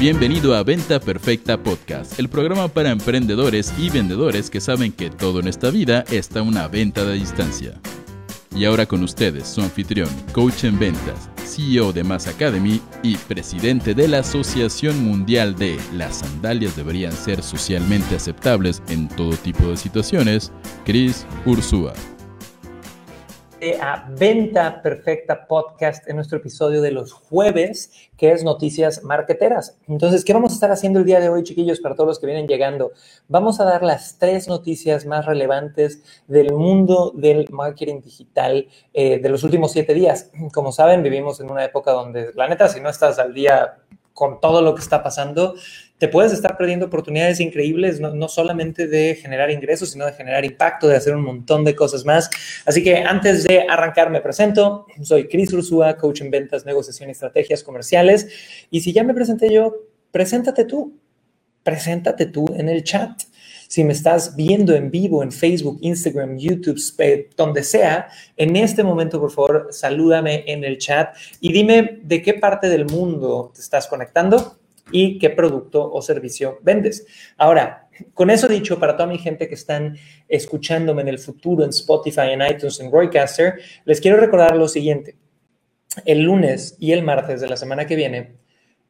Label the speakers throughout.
Speaker 1: Bienvenido a Venta Perfecta Podcast, el programa para emprendedores y vendedores que saben que todo en esta vida está una venta de distancia. Y ahora con ustedes, su anfitrión, coach en ventas, CEO de Mass Academy y presidente de la Asociación Mundial de Las sandalias deberían ser socialmente aceptables en todo tipo de situaciones, Chris Ursúa
Speaker 2: a Venta Perfecta Podcast en nuestro episodio de los jueves, que es Noticias Marqueteras. Entonces, ¿qué vamos a estar haciendo el día de hoy, chiquillos, para todos los que vienen llegando? Vamos a dar las tres noticias más relevantes del mundo del marketing digital eh, de los últimos siete días. Como saben, vivimos en una época donde, la neta, si no estás al día con todo lo que está pasando, te puedes estar perdiendo oportunidades increíbles, no, solamente de generar ingresos, sino de generar impacto, de hacer un montón de cosas más. Así que antes de arrancar, me presento. Soy Chris Ursúa, coach en ventas, negociación y estrategias comerciales. Y si ya me presenté yo, preséntate tú. Preséntate tú en el chat. Si me estás viendo en vivo en Facebook, Instagram, YouTube, donde sea, en este momento, por favor, salúdame en el chat y dime de qué parte del mundo te estás conectando y qué producto o servicio vendes. Ahora, con eso dicho, para toda mi gente que están escuchándome en el futuro en Spotify, en iTunes, en Roycaster, les quiero recordar lo siguiente. El lunes y el martes de la semana que viene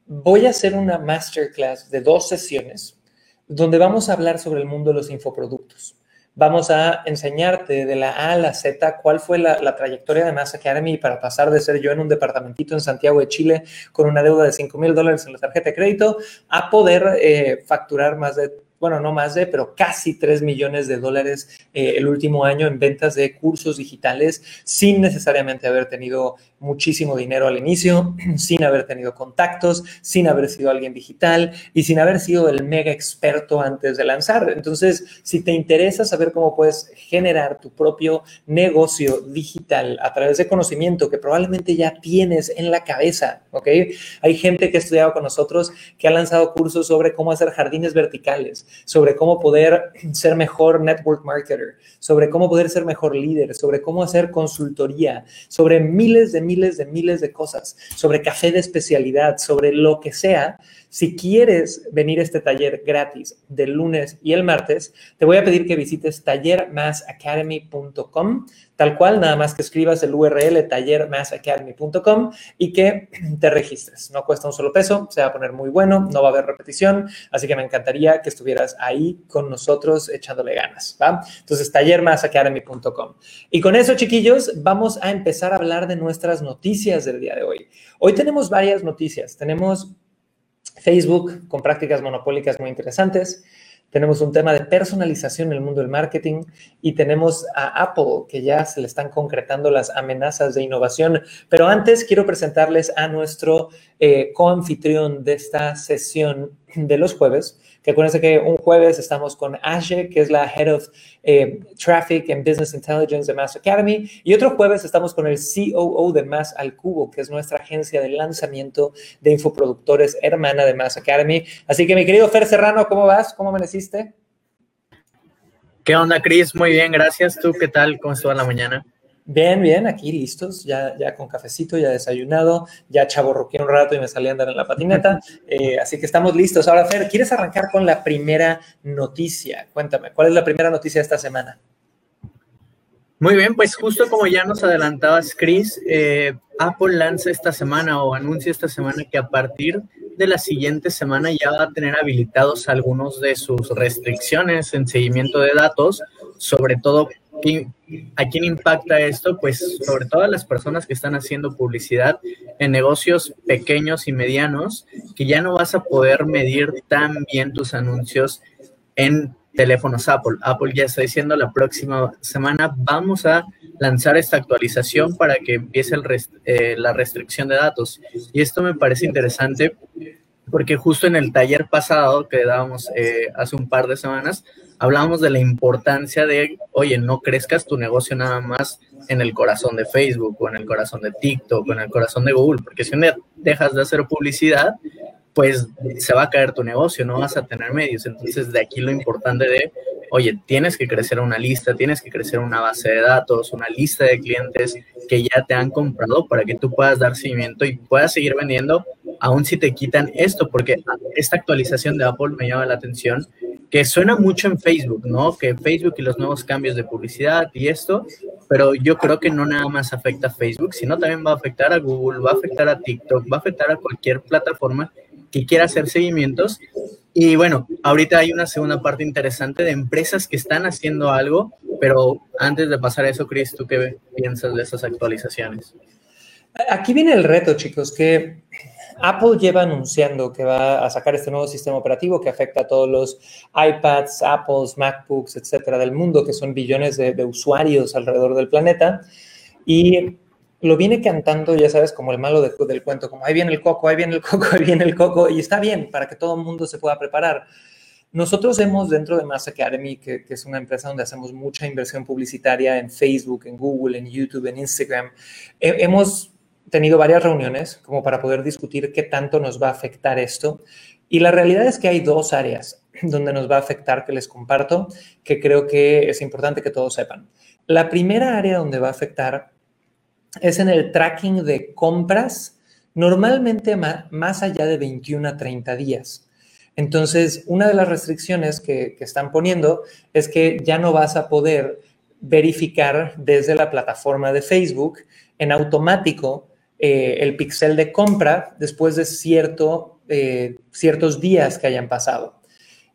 Speaker 2: voy a hacer una masterclass de dos sesiones donde vamos a hablar sobre el mundo de los infoproductos vamos a enseñarte de la A a la Z cuál fue la, trayectoria de Mass Academy para pasar de ser yo en un departamentito en Santiago de Chile con una deuda de 5 mil dólares en la tarjeta de crédito a poder eh, facturar más de bueno, no más de, pero casi 3 millones de dólares eh, el último año en ventas de cursos digitales sin necesariamente haber tenido muchísimo dinero al inicio, sin haber tenido contactos, sin haber sido alguien digital y sin haber sido el mega experto antes de lanzar. Entonces, si te interesa saber cómo puedes generar tu propio negocio digital a través de conocimiento que probablemente ya tienes en la cabeza, ¿ok? Hay gente que ha estudiado con nosotros que ha lanzado cursos sobre cómo hacer jardines verticales, sobre cómo poder ser mejor network marketer, sobre cómo poder ser mejor líder, sobre cómo hacer consultoría, sobre miles de miles de miles de cosas, sobre café de especialidad, sobre lo que sea. Si quieres venir a este taller gratis del lunes y el martes, te voy a pedir que visites tallermassacademy.com, tal cual, nada más que escribas el URL tallermassacademy.com y que te registres. No cuesta un solo peso, se va a poner muy bueno, no va a haber repetición, así que me encantaría que estuvieras ahí con nosotros echándole ganas, ¿va? Entonces, tallermassacademy.com. Y con eso, chiquillos, vamos a empezar a hablar de nuestras noticias del día de hoy. Hoy tenemos varias noticias. Tenemos Facebook con prácticas monopólicas muy interesantes. Tenemos un tema de personalización en el mundo del marketing y tenemos a Apple que ya se le están concretando las amenazas de innovación. Pero antes quiero presentarles a nuestro eh, coanfitrión de esta sesión de los jueves, que que un jueves estamos con Ashe, que es la Head of eh, Traffic and Business Intelligence de Mass Academy, y otro jueves estamos con el COO de Mass al Cubo, que es nuestra agencia de lanzamiento de infoproductores hermana de Mass Academy. Así que mi querido Fer Serrano, ¿cómo vas? ¿Cómo amaneciste?
Speaker 3: ¿Qué onda, Cris? Muy bien, gracias. ¿Tú qué tal? ¿Cómo estuvo la mañana?
Speaker 2: Bien, bien, aquí listos, ya, ya con cafecito, ya desayunado, ya chaborroqué un rato y me salí a andar en la patineta, eh, así que estamos listos. Ahora, Fer, ¿quieres arrancar con la primera noticia? Cuéntame, ¿cuál es la primera noticia de esta semana?
Speaker 3: Muy bien, pues justo como ya nos adelantabas, Chris, eh, Apple lanza esta semana o anuncia esta semana que a partir de la siguiente semana ya va a tener habilitados algunos de sus restricciones en seguimiento de datos, sobre todo ¿A quién impacta esto? Pues sobre todo a las personas que están haciendo publicidad en negocios pequeños y medianos, que ya no vas a poder medir tan bien tus anuncios en teléfonos Apple. Apple ya está diciendo la próxima semana vamos a lanzar esta actualización para que empiece eh, la restricción de datos. Y esto me parece interesante porque justo en el taller pasado que dábamos eh, hace un par de semanas, hablábamos de la importancia de, oye, no crezcas tu negocio nada más en el corazón de Facebook o en el corazón de TikTok o en el corazón de Google, porque si dejas de hacer publicidad, pues se va a caer tu negocio, no vas a tener medios. Entonces, de aquí lo importante de, oye, tienes que crecer una lista, tienes que crecer una base de datos, una lista de clientes que ya te han comprado para que tú puedas dar seguimiento y puedas seguir vendiendo aún si te quitan esto, porque esta actualización de Apple me llama la atención, que suena mucho en Facebook, ¿no? Que Facebook y los nuevos cambios de publicidad y esto, pero yo creo que no nada más afecta a Facebook, sino también va a afectar a Google, va a afectar a TikTok, va a afectar a cualquier plataforma que quiera hacer seguimientos. Y bueno, ahorita hay una segunda parte interesante de empresas que están haciendo algo, pero antes de pasar a eso, Chris, ¿tú qué piensas de esas actualizaciones?
Speaker 2: Aquí viene el reto, chicos, que Apple lleva anunciando que va a sacar este nuevo sistema operativo que afecta a todos los iPads, Apples, MacBooks, etcétera, del mundo, que son billones de, de usuarios alrededor del planeta. Y lo viene cantando, ya sabes, como el malo del cuento, como ahí viene el coco, ahí viene el coco, ahí viene el coco, y está bien para que todo el mundo se pueda preparar. Nosotros hemos dentro de Mass Academy, que, es una empresa donde hacemos mucha inversión publicitaria en Facebook, en Google, en YouTube, en Instagram, hemos tenido varias reuniones como para poder discutir qué tanto nos va a afectar esto. Y la realidad es que hay dos áreas donde nos va a afectar que les comparto, que creo que es importante que todos sepan. La primera área donde va a afectar es en el tracking de compras, normalmente más allá de 21 a 30 días. Entonces, una de las restricciones que, están poniendo es que ya no vas a poder verificar desde la plataforma de Facebook en automático eh, el pixel de compra después de cierto, eh, ciertos días que hayan pasado.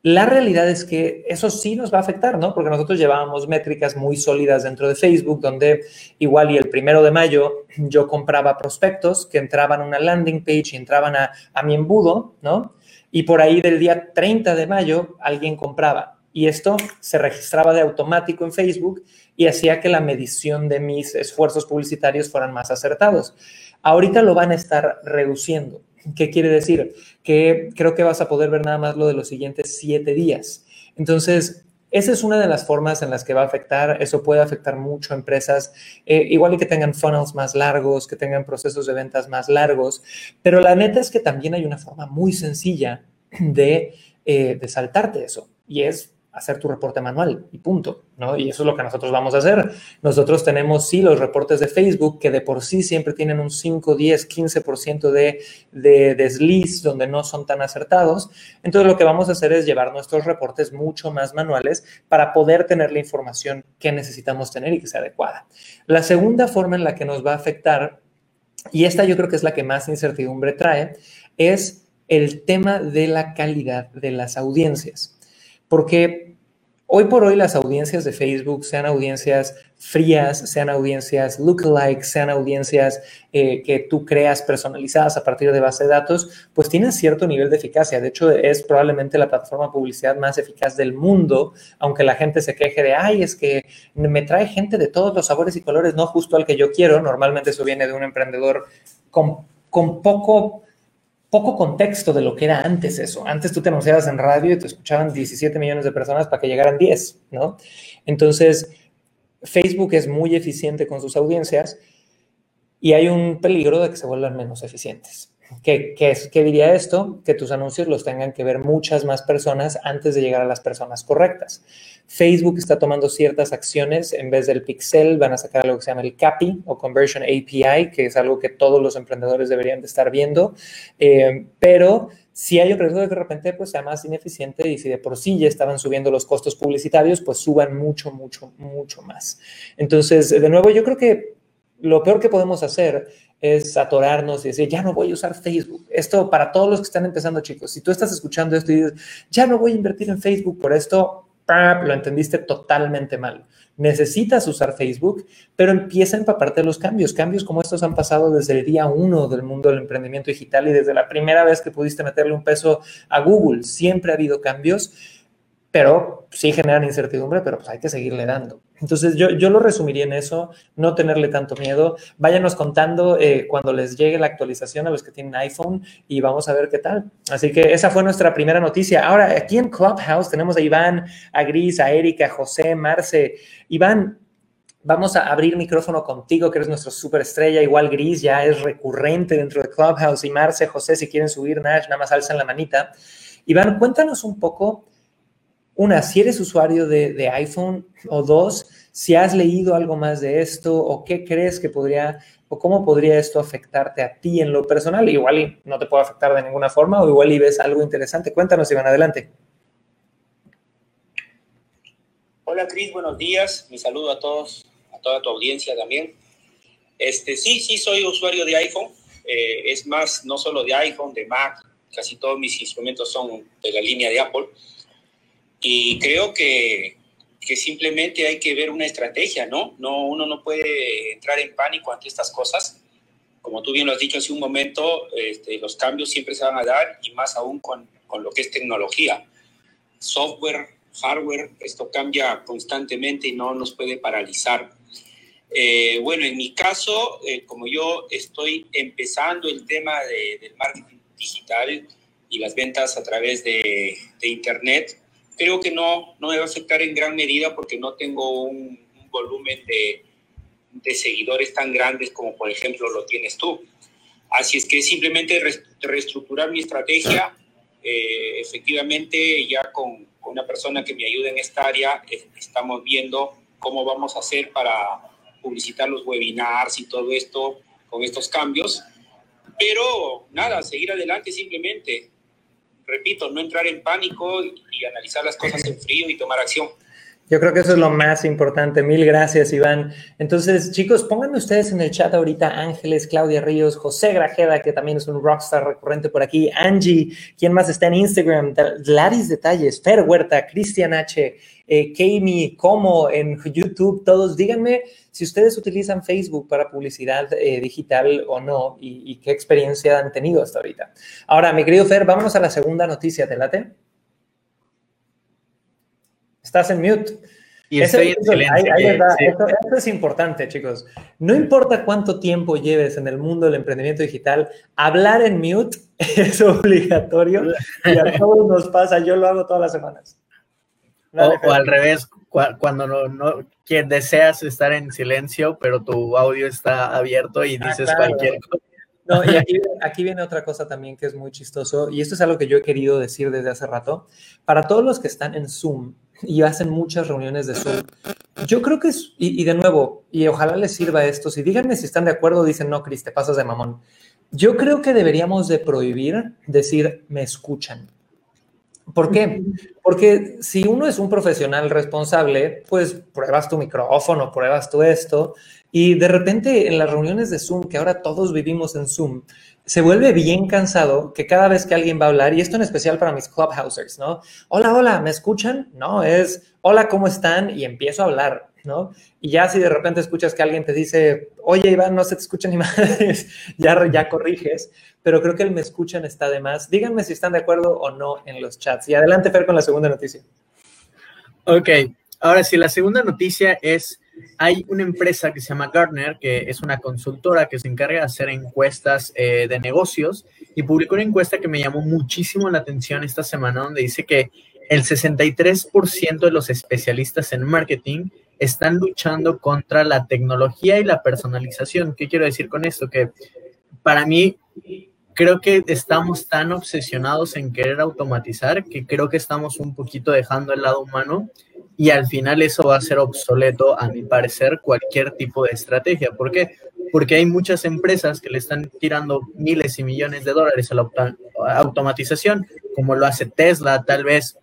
Speaker 2: La realidad es que eso sí nos va a afectar, ¿no? Porque nosotros llevábamos métricas muy sólidas dentro de Facebook, donde igual y el primero de mayo yo compraba prospectos que entraban a una landing page y entraban a, a mi embudo, ¿no? Y por ahí del día 30 de mayo alguien compraba. Y esto se registraba de automático en Facebook y hacía que la medición de mis esfuerzos publicitarios fueran más acertados. Ahorita lo van a estar reduciendo. ¿Qué quiere decir? Que creo que vas a poder ver nada más lo de los siguientes siete días. Entonces, esa es una de las formas en las que va a afectar. Eso puede afectar mucho a empresas, eh, igual que tengan funnels más largos, que tengan procesos de ventas más largos. Pero la neta es que también hay una forma muy sencilla de, eh, de saltarte eso. Y es hacer tu reporte manual y punto, ¿no? Y eso es lo que nosotros vamos a hacer. Nosotros tenemos, sí, los reportes de Facebook que de por sí siempre tienen un 5, 10, 15% de, de desliz donde no son tan acertados. Entonces lo que vamos a hacer es llevar nuestros reportes mucho más manuales para poder tener la información que necesitamos tener y que sea adecuada. La segunda forma en la que nos va a afectar, y esta yo creo que es la que más incertidumbre trae, es el tema de la calidad de las audiencias. Porque hoy por hoy las audiencias de Facebook, sean audiencias frías, sean audiencias lookalike, sean audiencias eh, que tú creas personalizadas a partir de base de datos, pues tienen cierto nivel de eficacia. De hecho, es probablemente la plataforma de publicidad más eficaz del mundo, aunque la gente se queje de, ay, es que me trae gente de todos los sabores y colores, no justo al que yo quiero. Normalmente eso viene de un emprendedor con, con poco poco contexto de lo que era antes eso. Antes tú te anunciabas en radio y te escuchaban 17 millones de personas para que llegaran 10, ¿no? Entonces, Facebook es muy eficiente con sus audiencias y hay un peligro de que se vuelvan menos eficientes. ¿Qué, ¿Qué diría esto? Que tus anuncios los tengan que ver muchas más personas antes de llegar a las personas correctas. Facebook está tomando ciertas acciones, en vez del pixel van a sacar algo que se llama el CAPI o Conversion API, que es algo que todos los emprendedores deberían de estar viendo, eh, pero si hay un riesgo de que de repente pues, sea más ineficiente y si de por sí ya estaban subiendo los costos publicitarios, pues suban mucho, mucho, mucho más. Entonces, de nuevo, yo creo que lo peor que podemos hacer es atorarnos y decir, ya no voy a usar Facebook. Esto para todos los que están empezando, chicos. Si tú estás escuchando esto y dices, ya no voy a invertir en Facebook por esto, lo entendiste totalmente mal. Necesitas usar Facebook, pero empieza a empaparte los cambios. Cambios como estos han pasado desde el día uno del mundo del emprendimiento digital y desde la primera vez que pudiste meterle un peso a Google. Siempre ha habido cambios pero sí generan incertidumbre, pero pues hay que seguirle dando. Entonces yo, yo lo resumiría en eso, no tenerle tanto miedo. Váyanos contando eh, cuando les llegue la actualización a los que tienen iPhone y vamos a ver qué tal. Así que esa fue nuestra primera noticia. Ahora, aquí en Clubhouse tenemos a Iván, a Gris, a Erika, a José, Marce. Iván, vamos a abrir micrófono contigo, que eres nuestra superestrella. Igual Gris ya es recurrente dentro de Clubhouse. Y Marce, José, si quieren subir, Nash, nada más alzan la manita. Iván, cuéntanos un poco una, si eres usuario de, iPhone, o dos, si has leído algo más de esto, o qué crees que podría, o cómo podría esto afectarte a ti en lo personal. Igual no te puede afectar de ninguna forma o igual y ves algo interesante. Cuéntanos, Iván, adelante.
Speaker 4: Hola, Cris, buenos días. Mi saludo a todos, a toda tu audiencia también. Este, sí, sí, soy usuario de iPhone. Eh, es más, no solo de iPhone, de Mac, casi todos mis instrumentos son de la línea de Apple. Y creo que, que simplemente hay que ver una estrategia, ¿no? no uno no puede entrar en pánico ante estas cosas. Como tú bien lo has dicho hace un momento, este, los cambios siempre se van a dar y más aún con, con lo que es tecnología. Software, hardware, esto cambia constantemente y no nos puede paralizar. Eh, bueno, en mi caso, eh, como yo estoy empezando el tema de, del marketing digital y las ventas a través de, de, Internet, creo que no, no me va a afectar en gran medida porque no tengo un, un volumen de, de, seguidores tan grandes como por ejemplo lo tienes tú. Así es que simplemente reestructurar mi estrategia, eh, efectivamente ya con, con, una persona que me ayude en esta área, eh, estamos viendo cómo vamos a hacer para publicitar los webinars y todo esto con estos cambios. Pero nada, seguir adelante simplemente. Repito, no entrar en pánico y, analizar las cosas en frío y tomar acción.
Speaker 2: Yo creo que eso es lo más importante. Mil gracias, Iván. Entonces, chicos, pónganme ustedes en el chat ahorita Ángeles, Claudia Ríos, José Grajeda, que también es un rockstar recurrente por aquí, Angie, ¿quién más está en Instagram? Laris Detalles, Fer Huerta, Cristian H., eh, Kami, Como en YouTube, todos díganme si ustedes utilizan Facebook para publicidad eh, digital o no y, qué experiencia han tenido hasta ahorita. Ahora, mi querido Fer, vámonos a la segunda noticia, ¿te late? Estás en mute.
Speaker 3: Y estoy en
Speaker 2: ahí, ahí sí. esto, esto, es importante, chicos. No importa cuánto tiempo lleves en el mundo del emprendimiento digital, hablar en mute es obligatorio y a todos nos pasa. Yo lo hago todas las semanas.
Speaker 3: O, o, al revés, cuando no, no que deseas estar en silencio, pero tu audio está abierto y dices ah, claro. cualquier cosa.
Speaker 2: No, y aquí, aquí, viene otra cosa también que es muy chistoso, y esto es algo que yo he querido decir desde hace rato. Para todos los que están en Zoom y hacen muchas reuniones de Zoom, yo creo que es, y, de nuevo, y ojalá les sirva esto, si díganme si están de acuerdo, dicen, no, Cris, te pasas de mamón. Yo creo que deberíamos de prohibir decir, me escuchan. ¿Por qué? Porque si uno es un profesional responsable, pues pruebas tu micrófono, pruebas tú esto, y de repente en las reuniones de Zoom, que ahora todos vivimos en Zoom, se vuelve bien cansado que cada vez que alguien va a hablar, y esto en especial para mis clubhousers, ¿no? Hola, hola, ¿me escuchan? No, es hola, ¿cómo están? Y empiezo a hablar, Y ya si de repente escuchas que alguien te dice, oye, Iván, no se te escucha ni madres, ya, ya corriges, pero creo que el me escuchan está de más. Díganme si están de acuerdo o no en los chats. Y adelante, Fer, con la segunda noticia.
Speaker 3: Ok, ahora sí, la segunda noticia es hay una empresa que se llama Gartner, que es una consultora que se encarga de hacer encuestas eh, de negocios y publicó una encuesta que me llamó muchísimo la atención esta semana, donde dice que el 63% de los especialistas en marketing están luchando contra la tecnología y la personalización. ¿Qué quiero decir con esto? Que para mí creo que estamos tan obsesionados en querer automatizar que creo que estamos un poquito dejando el lado humano y al final eso va a ser obsoleto, a mi parecer, cualquier tipo de estrategia. ¿Por qué? Porque hay muchas empresas que le están tirando miles y millones de dólares a la automatización, como lo hace Tesla, tal vez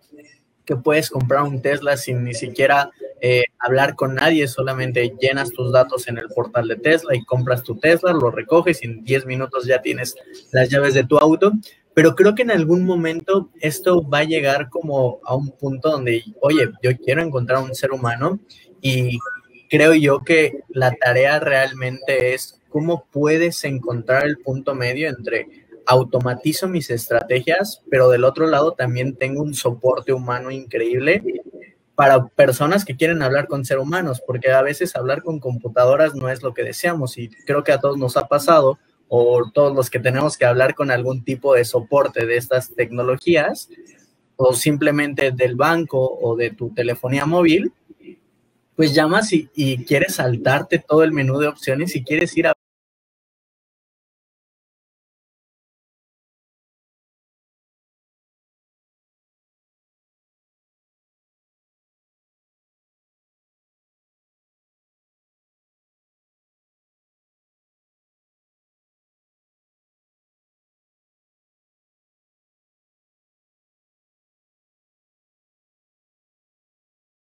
Speaker 3: que puedes comprar un Tesla sin ni siquiera eh, hablar con nadie, solamente llenas tus datos en el portal de Tesla y compras tu Tesla, lo recoges y en 10 minutos ya tienes las llaves de tu auto. Pero creo que en algún momento esto va a llegar como a un punto donde, oye, yo quiero encontrar un ser humano y creo yo que la tarea realmente es cómo puedes encontrar el punto medio entre automatizo mis estrategias, pero del otro lado también tengo un soporte humano increíble para personas que quieren hablar con seres humanos, porque a veces hablar con computadoras no es lo que deseamos y creo que a todos nos ha pasado o todos los que tenemos que hablar con algún tipo de soporte de estas tecnologías, o simplemente del banco o de tu telefonía móvil, pues llamas y, y quieres saltarte todo el menú de opciones y quieres ir a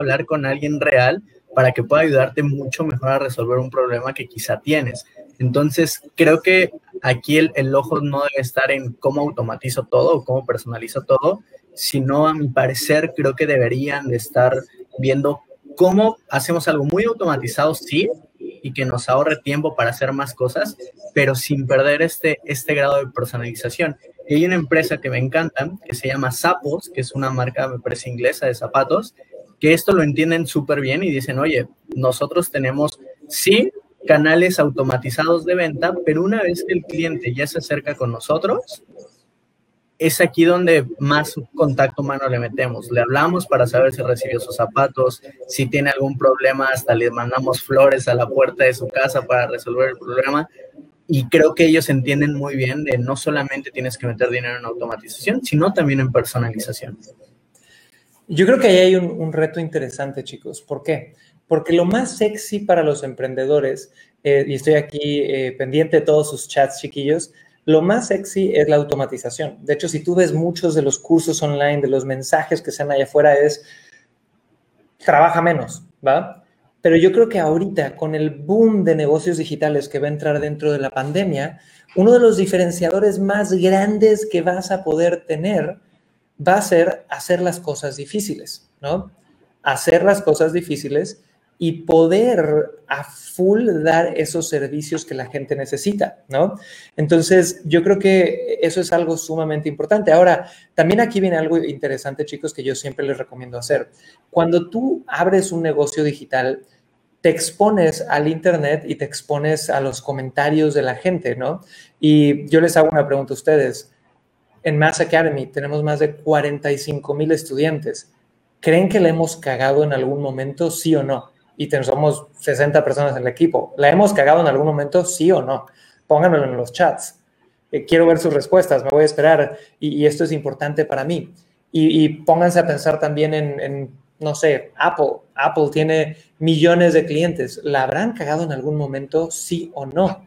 Speaker 3: hablar con alguien real para que pueda ayudarte mucho mejor a resolver un problema que quizá tienes. Entonces, creo que aquí el, el ojo no debe estar en cómo automatizo todo o cómo personalizo todo, sino a mi parecer creo que deberían de estar viendo cómo hacemos algo muy automatizado, sí, y que nos ahorre tiempo para hacer más cosas, pero sin perder este, este grado de personalización. Y hay una empresa que me encanta, que se llama Sapos, que es una marca, me parece, inglesa de zapatos, que esto lo entienden súper bien y dicen, oye, nosotros tenemos, sí, canales automatizados de venta, pero una vez que el cliente ya se acerca con nosotros, es aquí donde más contacto humano le metemos. Le hablamos para saber si recibió sus zapatos, si tiene algún problema, hasta le mandamos flores a la puerta de su casa para resolver el problema. Y creo que ellos entienden muy bien de no solamente tienes que meter dinero en automatización, sino también en personalización.
Speaker 2: Yo creo que ahí hay un, reto interesante, chicos. ¿Por qué? Porque lo más sexy para los emprendedores, eh, y estoy aquí eh, pendiente de todos sus chats, chiquillos, lo más sexy es la automatización. De hecho, si tú ves muchos de los cursos online, de los mensajes que sean allá afuera, es trabaja menos, ¿va? Pero yo creo que ahorita, con el boom de negocios digitales que va a entrar dentro de la pandemia, uno de los diferenciadores más grandes que vas a poder tener va a ser hacer las cosas difíciles, ¿no? Hacer las cosas difíciles y poder a full dar esos servicios que la gente necesita, ¿no? Entonces, yo creo que eso es algo sumamente importante. Ahora, también aquí viene algo interesante, chicos, que yo siempre les recomiendo hacer. Cuando tú abres un negocio digital, te expones al Internet y te expones a los comentarios de la gente, ¿no? Y yo les hago una pregunta a ustedes. En Mass Academy tenemos más de 45 mil estudiantes. ¿Creen que le hemos cagado en algún momento, sí o no? y somos 60 personas en el equipo. ¿La hemos cagado en algún momento? Sí o no. Pónganmelo en los chats. Eh, quiero ver sus respuestas, me voy a esperar y, esto es importante para mí. Y, pónganse a pensar también en, no sé, Apple. Apple tiene millones de clientes. ¿La habrán cagado en algún momento? Sí o no.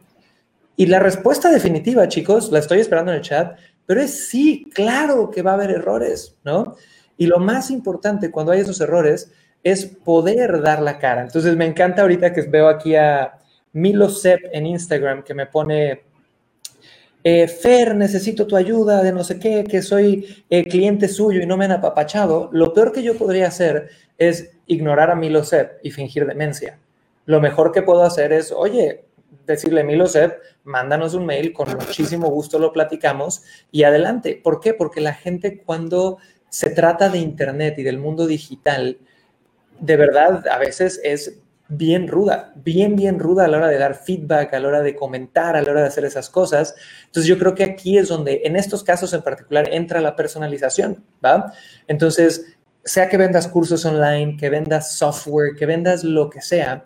Speaker 2: Y la respuesta definitiva, chicos, la estoy esperando en el chat, pero es sí, claro que va a haber errores, ¿no? Y lo más importante cuando hay esos errores es poder dar la cara. Entonces me encanta ahorita que veo aquí a Milo Sepp en Instagram que me pone, eh, Fer, necesito tu ayuda de no sé qué, que soy eh, cliente suyo y no me han apapachado. Lo peor que yo podría hacer es ignorar a Milo Sepp y fingir demencia. Lo mejor que puedo hacer es, oye, decirle Milo Sepp, mándanos un mail, con muchísimo gusto lo platicamos y adelante. ¿Por qué? Porque la gente cuando se trata de Internet y del mundo digital, de verdad a veces es bien ruda, bien, bien ruda a la hora de dar feedback, a la hora de comentar, a la hora de hacer esas cosas. Entonces yo creo que aquí es donde, en estos casos en particular, entra la personalización, ¿va? Entonces, sea que vendas cursos online, que vendas software, que vendas lo que sea,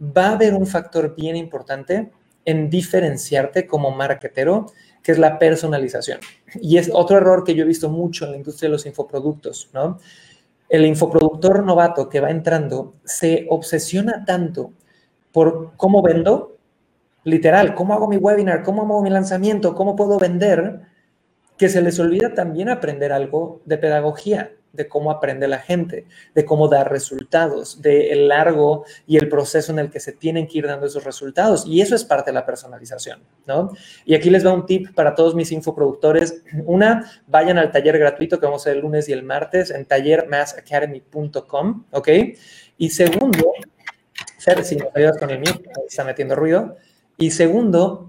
Speaker 2: va a haber un factor bien importante en diferenciarte como marketero, que es la personalización. Y es otro error que yo he visto mucho en la industria de los infoproductos, ¿no? el infoproductor novato que va entrando se obsesiona tanto por cómo vendo, literal, cómo hago mi webinar, cómo hago mi lanzamiento, cómo puedo vender, que se les olvida también aprender algo de pedagogía de cómo aprende la gente, de cómo dar resultados, del largo y el proceso en el que se tienen que ir dando esos resultados. Y eso es parte de la personalización, ¿no? Y aquí les va un tip para todos mis infoproductores. Una, vayan al taller gratuito que vamos a hacer el lunes y el martes en tallermassacademy.com, ¿ok? Y segundo, Fer, si me ayudas con el mío, está metiendo ruido. Y segundo,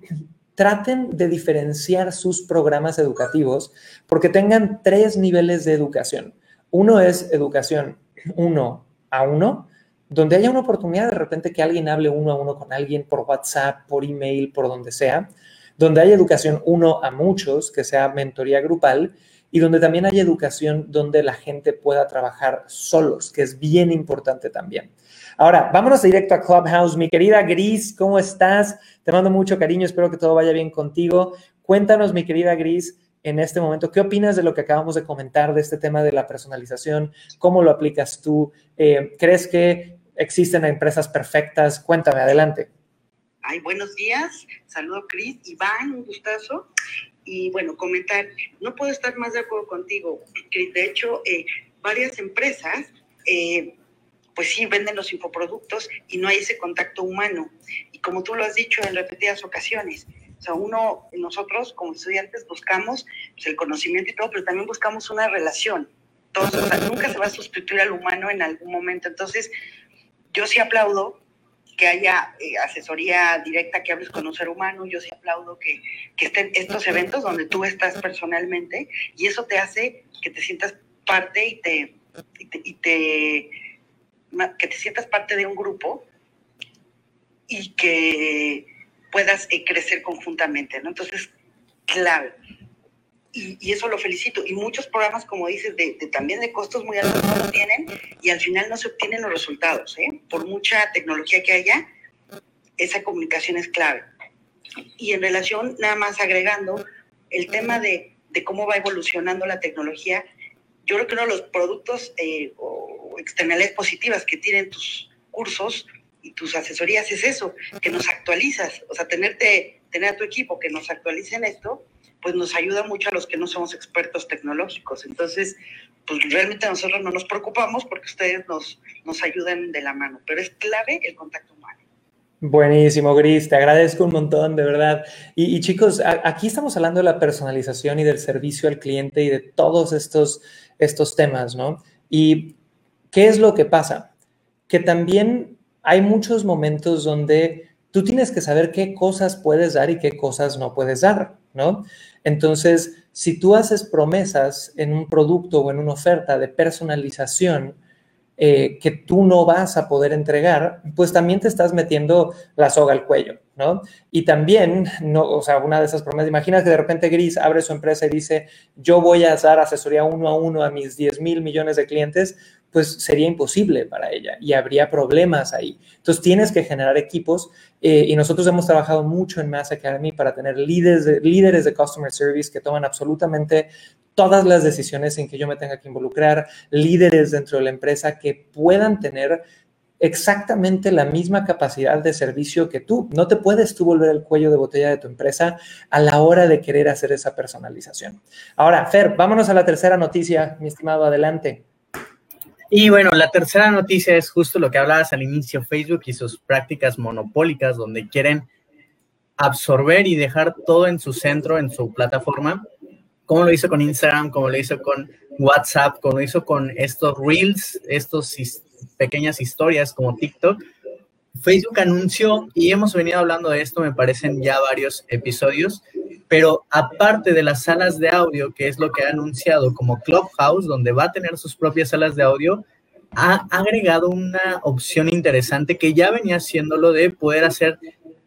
Speaker 2: traten de diferenciar sus programas educativos porque tengan tres niveles de educación. Uno es educación uno a uno, donde haya una oportunidad de repente que alguien hable uno a uno con alguien por WhatsApp, por email, por donde sea, donde haya educación uno a muchos, que sea mentoría grupal, y donde también haya educación donde la gente pueda trabajar solos, que es bien importante también. Ahora, vámonos directo a Clubhouse. Mi querida Gris, ¿cómo estás? Te mando mucho cariño, espero que todo vaya bien contigo. Cuéntanos, mi querida Gris, en este momento. ¿Qué opinas de lo que acabamos de comentar de este tema de la personalización? ¿Cómo lo aplicas tú? Eh, ¿Crees que existen empresas perfectas? Cuéntame, adelante.
Speaker 5: Ay, buenos días. Saludo, Cris. Iván, un gustazo. Y bueno, comentar, no puedo estar más de acuerdo contigo, Cris. De hecho, eh, varias empresas eh, pues sí, venden los infoproductos y no hay ese contacto humano. Y como tú lo has dicho en repetidas ocasiones, o sea, uno, nosotros como estudiantes buscamos pues, el conocimiento y todo, pero también buscamos una relación. Entonces, nunca se va a sustituir al humano en algún momento. Entonces, yo sí aplaudo que haya eh, asesoría directa, que hables con un ser humano. Yo sí aplaudo que, que estén estos eventos donde tú estás personalmente y eso te hace que te sientas parte y te, y te, que te sientas parte de un grupo y que puedas eh, crecer conjuntamente, ¿no? Entonces, clave. Y, eso lo felicito. Y muchos programas, como dices, de, también de costos muy altos no lo tienen y al final no se obtienen los resultados. ¿eh? Por mucha tecnología que haya, esa comunicación es clave. Y en relación, nada más agregando, el tema de, de cómo va evolucionando la tecnología, yo creo que uno de los productos eh, o externalidades positivas que tienen tus cursos y tus asesorías es eso, que nos actualizas, o sea, tenerte, tener a tu equipo que nos actualicen esto, pues nos ayuda mucho a los que no somos expertos tecnológicos. Entonces, pues realmente nosotros no nos preocupamos porque ustedes nos, nos ayudan de la mano, pero es clave el contacto humano.
Speaker 2: Buenísimo, Gris, te agradezco un montón, de verdad. Y, chicos, aquí estamos hablando de la personalización y del servicio al cliente y de todos estos, estos temas, ¿no? Y ¿qué es lo que pasa? Que también hay muchos momentos donde tú tienes que saber qué cosas puedes dar y qué cosas no puedes dar, ¿no? Entonces, si tú haces promesas en un producto o en una oferta de personalización eh, que tú no vas a poder entregar, pues también te estás metiendo la soga al cuello, ¿no? Y también, no, o sea, una de esas promesas, imagina que de repente Gris abre su empresa y dice, yo voy a dar asesoría uno a uno a mis 10 mil millones de clientes, pues sería imposible para ella y habría problemas ahí. Entonces tienes que generar equipos eh, y nosotros hemos trabajado mucho en Mass Academy para tener líderes de, líderes de Customer Service que toman absolutamente todas las decisiones en que yo me tenga que involucrar, líderes dentro de la empresa que puedan tener exactamente la misma capacidad de servicio que tú. No te puedes tú volver el cuello de botella de tu empresa a la hora de querer hacer esa personalización. Ahora, Fer, vámonos a la tercera noticia, mi estimado, adelante.
Speaker 3: Y bueno, la tercera noticia es justo lo que hablabas al inicio, Facebook y sus prácticas monopólicas, donde quieren absorber y dejar todo en su centro, en su plataforma, como lo hizo con Instagram, como lo hizo con WhatsApp, como lo hizo con estos reels, estos pequeñas historias como TikTok. Facebook anunció, y hemos venido hablando de esto, me parecen ya varios episodios, pero aparte de las salas de audio, que es lo que ha anunciado como Clubhouse, donde va a tener sus propias salas de audio, ha agregado una opción interesante que ya venía haciéndolo de poder hacer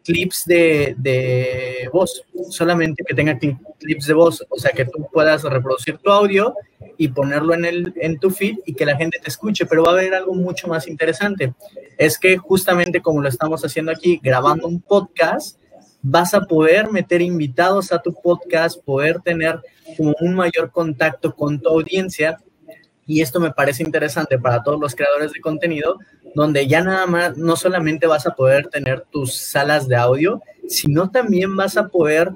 Speaker 3: clips de, de voz, solamente que tenga clips de voz, o sea, que tú puedas reproducir tu audio y ponerlo en, el, en tu feed y que la gente te escuche, pero va a haber algo mucho más interesante. Es que justamente como lo estamos haciendo aquí, grabando un podcast, vas a poder meter invitados a tu podcast, poder tener como un mayor contacto con tu audiencia. Y esto me parece interesante para todos los creadores de contenido, donde ya nada más, no solamente vas a poder tener tus salas de audio, sino también vas a poder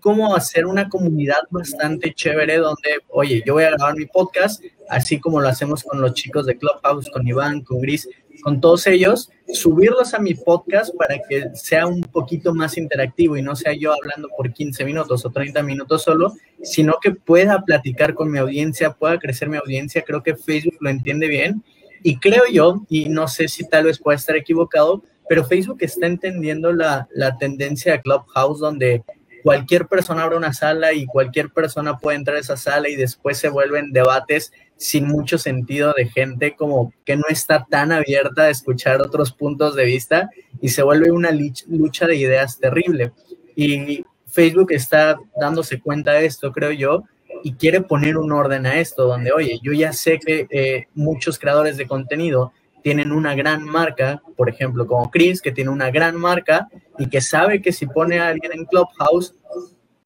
Speaker 3: como hacer una comunidad bastante chévere donde, oye, yo voy a grabar mi podcast, así como lo hacemos con los chicos de Clubhouse, con Iván, con Gris, con todos ellos, subirlos a mi podcast para que sea un poquito más interactivo y no sea yo hablando por 15 minutos o 30 minutos solo, sino que pueda platicar con mi audiencia, pueda crecer mi audiencia. Creo que Facebook lo entiende bien y creo yo, y no sé si tal vez pueda estar equivocado, pero Facebook está entendiendo la, la tendencia de Clubhouse donde cualquier persona abre una sala y cualquier persona puede entrar a esa sala y después se vuelven debates sin mucho sentido de gente como que no está tan abierta a escuchar otros puntos de vista y se vuelve una lucha de ideas terrible. Y Facebook está dándose cuenta de esto, creo yo, y quiere poner un orden a esto, donde, oye, yo ya sé que eh, muchos creadores de contenido tienen una gran marca, por ejemplo, como Chris, que tiene una gran marca y que sabe que si pone a alguien en Clubhouse,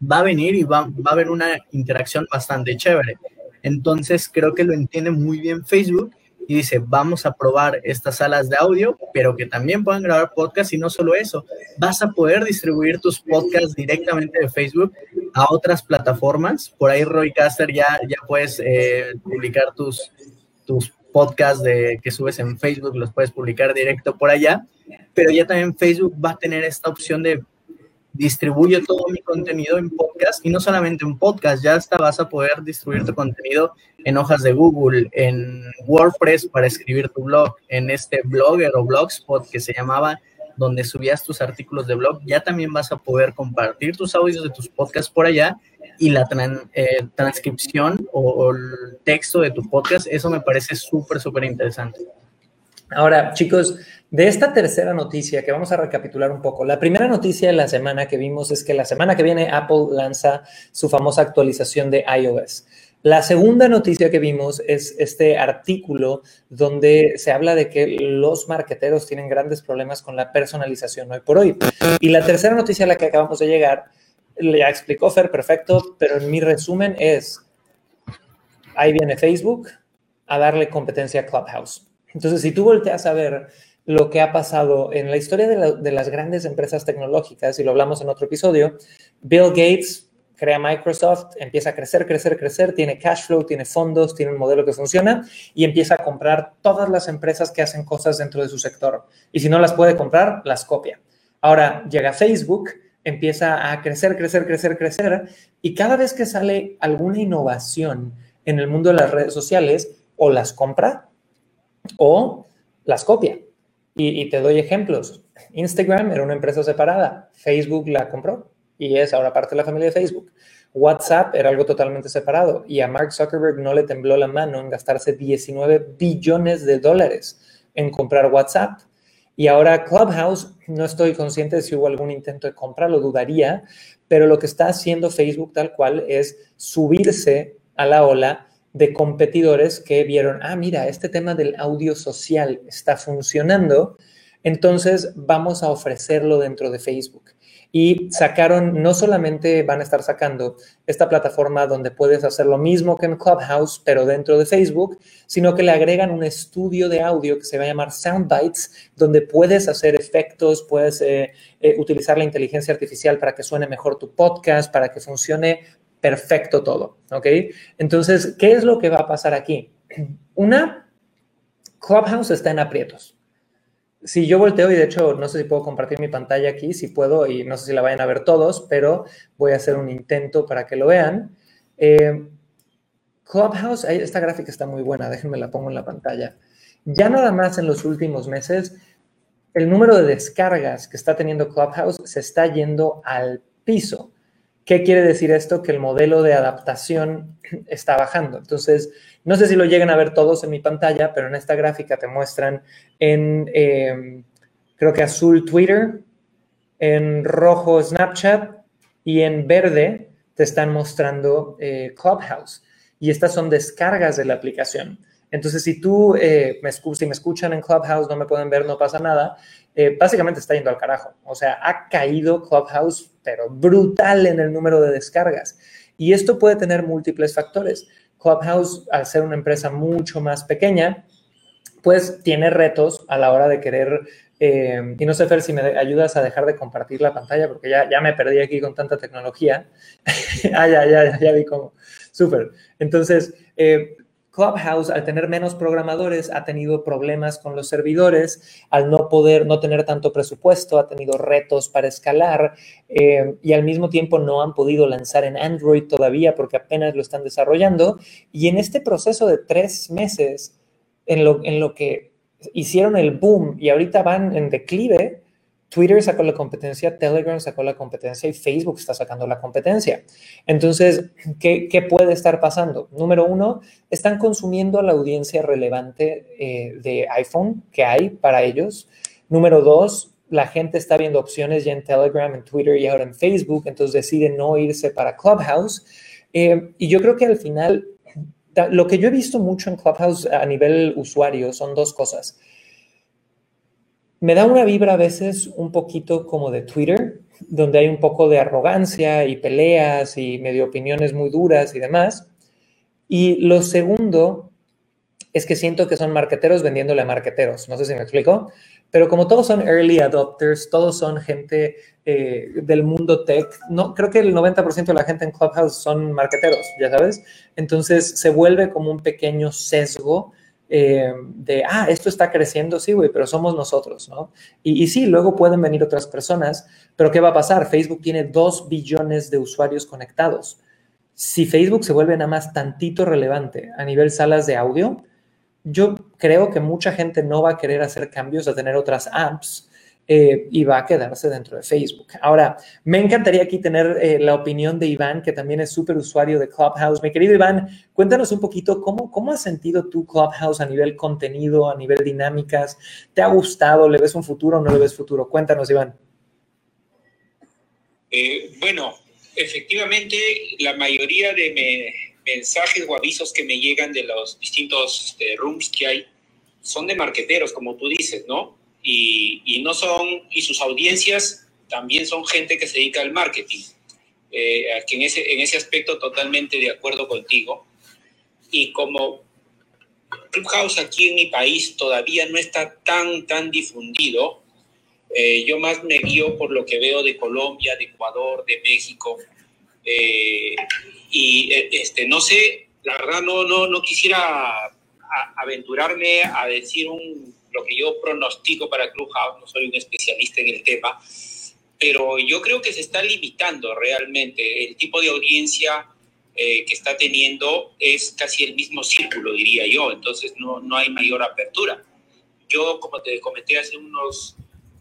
Speaker 3: va a venir y va, va a haber una interacción bastante chévere. Entonces, creo que lo entiende muy bien Facebook y dice, vamos a probar estas salas de audio, pero que también puedan grabar podcast y no solo eso, vas a poder distribuir tus podcasts directamente de Facebook a otras plataformas. Por ahí, Roy Caster, ya, ya puedes eh, publicar tus, tus podcasts de, que subes en Facebook, los puedes publicar directo por allá, pero ya también Facebook va a tener esta opción de distribuyo todo mi contenido en podcast y no solamente en podcast, ya hasta vas a poder distribuir tu contenido en hojas de Google, en WordPress para escribir tu blog, en este blogger o blogspot que se llamaba donde subías tus artículos de blog, ya también vas a poder compartir tus audios de tus podcasts por allá y la eh, transcripción o, el texto de tu podcast, eso me parece súper, súper interesante.
Speaker 2: Ahora, chicos, de esta tercera noticia que vamos a recapitular un poco, la primera noticia de la semana que vimos es que la semana que viene Apple lanza su famosa actualización de iOS. La segunda noticia que vimos es este artículo donde se habla de que los marqueteros tienen grandes problemas con la personalización hoy por hoy. Y la tercera noticia a la que acabamos de llegar, ya explicó Fer perfecto, pero en mi resumen es, ahí viene Facebook a darle competencia a Clubhouse. Entonces, si tú volteas a ver lo que ha pasado en la historia de, las grandes empresas tecnológicas, y lo hablamos en otro episodio, Bill Gates crea Microsoft, empieza a crecer, crecer, crecer, tiene cash flow, tiene fondos, tiene un modelo que funciona y empieza a comprar todas las empresas que hacen cosas dentro de su sector. Y si no las puede comprar, las copia. Ahora llega Facebook, empieza a crecer, crecer, crecer, crecer y cada vez que sale alguna innovación en el mundo de las redes sociales, o las compra o las copia. Y, te doy ejemplos. Instagram era una empresa separada, Facebook la compró y es ahora parte de la familia de Facebook. WhatsApp era algo totalmente separado y a Mark Zuckerberg no le tembló la mano en gastarse 19 billones de dólares en comprar WhatsApp. Y ahora Clubhouse, no estoy consciente de si hubo algún intento de compra, lo dudaría, pero lo que está haciendo Facebook tal cual es subirse a la ola de competidores que vieron, ah, mira, este tema del audio social está funcionando, entonces vamos a ofrecerlo dentro de Facebook. Y sacaron, no solamente van a estar sacando esta plataforma donde puedes hacer lo mismo que en Clubhouse, pero dentro de Facebook, sino que le agregan un estudio de audio que se va a llamar Soundbites, donde puedes hacer efectos, puedes eh, eh, utilizar la inteligencia artificial para que suene mejor tu podcast, para que funcione perfecto todo, ¿ok? Entonces, ¿qué es lo que va a pasar aquí? Una, Clubhouse está en aprietos. Si yo volteo, y de hecho no sé si puedo compartir mi pantalla aquí, si puedo, y no sé si la vayan a ver todos, pero voy a hacer un intento para que lo vean. Eh, Clubhouse, esta gráfica está muy buena, déjenme la pongo en la pantalla. Ya nada más en los últimos meses, el número de descargas que está teniendo Clubhouse se está yendo al piso. ¿Qué quiere decir esto? Que el modelo de adaptación está bajando. Entonces, no sé si lo llegan a ver todos en mi pantalla, pero en esta gráfica te muestran en, em, creo que azul Twitter, en rojo Snapchat y en verde te están mostrando eh, Clubhouse. Y estas son descargas de la aplicación. Entonces, si tú eh, si me escuchan en Clubhouse, no me pueden ver, no pasa nada, eh, básicamente está yendo al carajo. O sea, ha caído Clubhouse, pero brutal en el número de descargas. Y esto puede tener múltiples factores. Clubhouse, al ser una empresa mucho más pequeña, pues tiene retos a la hora de querer, eh, y no sé, Fer, si me ayudas a dejar de compartir la pantalla, porque ya, ya me perdí aquí con tanta tecnología. ah, ya, ya, ya vi cómo. Súper. Entonces, eh, Clubhouse, al tener menos programadores, ha tenido problemas con los servidores, al no poder, no tener tanto presupuesto, ha tenido retos para escalar eh, y al mismo tiempo no han podido lanzar en Android todavía porque apenas lo están desarrollando. Y en este proceso de tres meses, en lo, en lo que hicieron el boom y ahorita van en declive, Twitter sacó la competencia, Telegram sacó la competencia y Facebook está sacando la competencia. Entonces, ¿qué, puede estar pasando? Número uno, están consumiendo la audiencia relevante eh, de iPhone que hay para ellos. Número dos, la gente está viendo opciones ya en Telegram, en Twitter y ahora en Facebook, entonces deciden no irse para Clubhouse. Eh, y yo creo que al final, lo que yo he visto mucho en Clubhouse a nivel usuario son dos cosas me da una vibra a veces un poquito como de Twitter, donde hay un poco de arrogancia y peleas y medio opiniones muy duras y demás. Y lo segundo es que siento que son marqueteros vendiéndole a marqueteros. No sé si me explico, pero como todos son early adopters, todos son gente eh, del mundo tech, no, creo que el 90% de la gente en Clubhouse son marqueteros, ya sabes. Entonces se vuelve como un pequeño sesgo eh, de, ah, esto está creciendo, sí, güey, pero somos nosotros, ¿no? Y, y, sí, luego pueden venir otras personas, pero ¿qué va a pasar? Facebook tiene dos billones de usuarios conectados. Si Facebook se vuelve nada más tantito relevante a nivel salas de audio, yo creo que mucha gente no va a querer hacer cambios a tener otras apps eh, y va a quedarse dentro de Facebook. Ahora, me encantaría aquí tener eh, la opinión de Iván, que también es súper usuario de Clubhouse. Mi querido Iván, cuéntanos un poquito cómo, cómo has sentido tu Clubhouse a nivel contenido, a nivel dinámicas. ¿Te ha gustado? ¿Le ves un futuro o no le ves futuro? Cuéntanos, Iván.
Speaker 4: Eh, bueno, efectivamente, la mayoría de mensajes o avisos que me llegan de los distintos este, rooms que hay son de marqueteros, como tú dices, ¿no? Y, no son, y sus audiencias también son gente que se dedica al marketing. Eh, que en ese, en ese aspecto totalmente de acuerdo contigo. Y como Clubhouse aquí en mi país todavía no está tan, tan difundido, eh, yo más me guío por lo que veo de Colombia, de Ecuador, de México. Eh, y este, no sé, la verdad no, no, no quisiera aventurarme a decir un lo que yo pronostico para Clubhouse, no soy un especialista en el tema, pero yo creo que se está limitando realmente. El tipo de audiencia eh, que está teniendo es casi el mismo círculo, diría yo, entonces no, no hay mayor apertura. Yo, como te comenté hace unos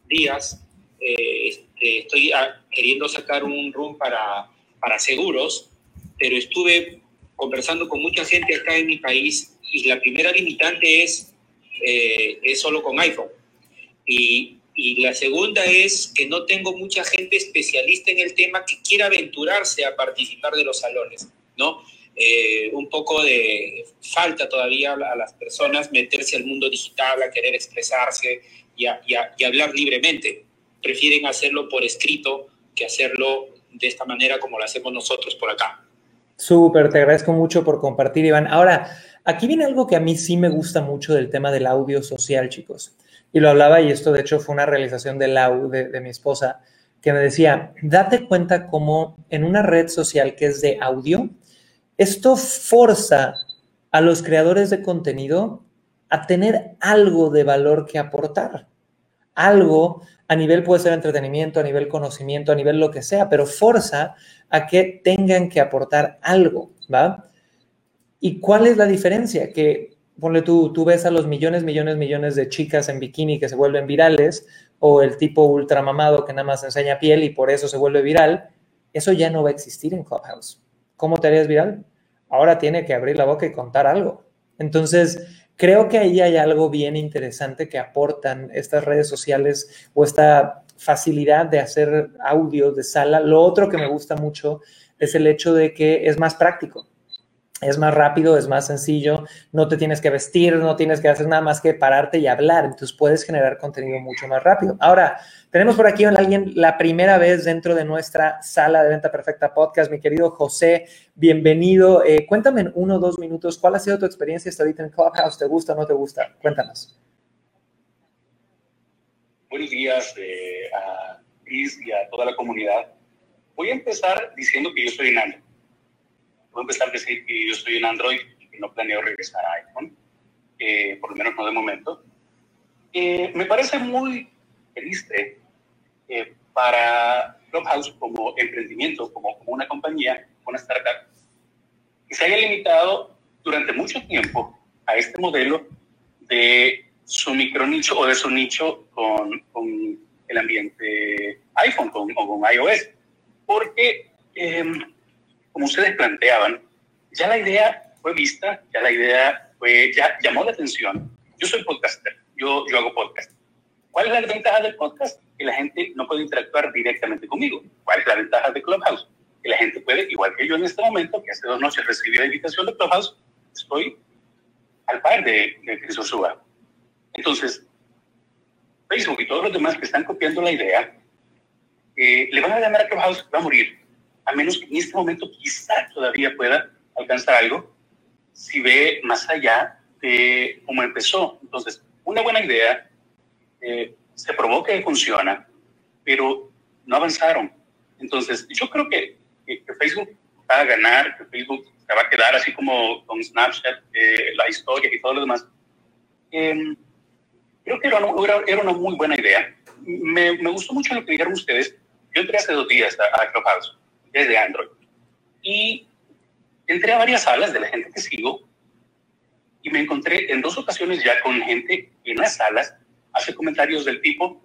Speaker 4: días, eh, este, estoy queriendo sacar un room para, para seguros, pero estuve conversando con mucha gente acá en mi país y la primera limitante es eh, es solo con iPhone. Y, y, la segunda es que no tengo mucha gente especialista en el tema que quiera aventurarse a participar de los salones, ¿no? Eh, un poco de falta todavía a las personas meterse al mundo digital, a querer expresarse y, y, hablar libremente. Prefieren hacerlo por escrito que hacerlo de esta manera como lo hacemos nosotros por acá.
Speaker 2: Súper, te agradezco mucho por compartir, Iván. Ahora, Aquí viene algo que a mí sí me gusta mucho del tema del audio social, chicos. Y lo hablaba, y esto de hecho fue una realización de Lau, de, mi esposa, que me decía, date cuenta cómo en una red social que es de audio, esto forza a los creadores de contenido a tener algo de valor que aportar. Algo a nivel puede ser entretenimiento, a nivel conocimiento, a nivel lo que sea, pero forza a que tengan que aportar algo, ¿va? ¿Y cuál es la diferencia? Que, ponle tú, tú ves a los millones, millones, millones de chicas en bikini que se vuelven virales, o el tipo ultramamado que nada más enseña piel y por eso se vuelve viral, eso ya no va a existir en Clubhouse. ¿Cómo te harías viral? Ahora tiene que abrir la boca y contar algo. Entonces, creo que ahí hay algo bien interesante que aportan estas redes sociales o esta facilidad de hacer audio de sala. Lo otro que me gusta mucho es el hecho de que es más práctico es más rápido, es más sencillo, no te tienes que vestir, no tienes que hacer nada más que pararte y hablar, entonces puedes generar contenido mucho más rápido. Ahora, tenemos por aquí a alguien la primera vez dentro de nuestra sala de venta perfecta podcast, mi querido José, bienvenido. Eh, cuéntame en uno o dos minutos, ¿cuál ha sido tu experiencia hasta ahorita en Clubhouse? ¿Te gusta o no te gusta? Cuéntanos.
Speaker 6: Buenos días eh, a Chris y a toda la comunidad. Voy a empezar diciendo que yo soy Nando A empezar a decir que yo estoy en Android y no planeo regresar a iPhone, eh, por lo menos no de momento. Eh, me parece muy triste eh, para Clubhouse como emprendimiento, como, como una compañía, una startup, que se haya limitado durante mucho tiempo a este modelo de su micro nicho o de su nicho con, con el ambiente iPhone con, o con iOS. Porque como ustedes planteaban, ya la idea fue vista, ya la idea fue, ya llamó la atención. Yo soy podcaster, yo, yo hago podcast. ¿Cuál es la ventaja del podcast? Que la gente no puede interactuar directamente conmigo. ¿Cuál es la ventaja de Clubhouse? Que la gente puede, igual que yo en este momento, que hace dos noches recibí la invitación de Clubhouse, estoy al par de, de Cris Entonces, Facebook y todos los demás que están copiando la idea, eh, le van a llamar a Clubhouse, va a morir a menos que en este momento quizá todavía pueda alcanzar algo, si ve más allá de cómo empezó. Entonces, una buena idea eh, se probó que funciona, pero no avanzaron. Entonces, yo creo que, Facebook va a ganar, que Facebook se va a quedar así como con Snapchat, eh, la historia y todo lo demás. Em, creo que era una, era una, muy buena idea. Me, me, gustó mucho lo que dijeron ustedes. Yo entré hace dos días a, a Clubhouse desde Android y entré a varias salas de la gente que sigo y me encontré en dos ocasiones ya con gente en las salas hace comentarios del tipo,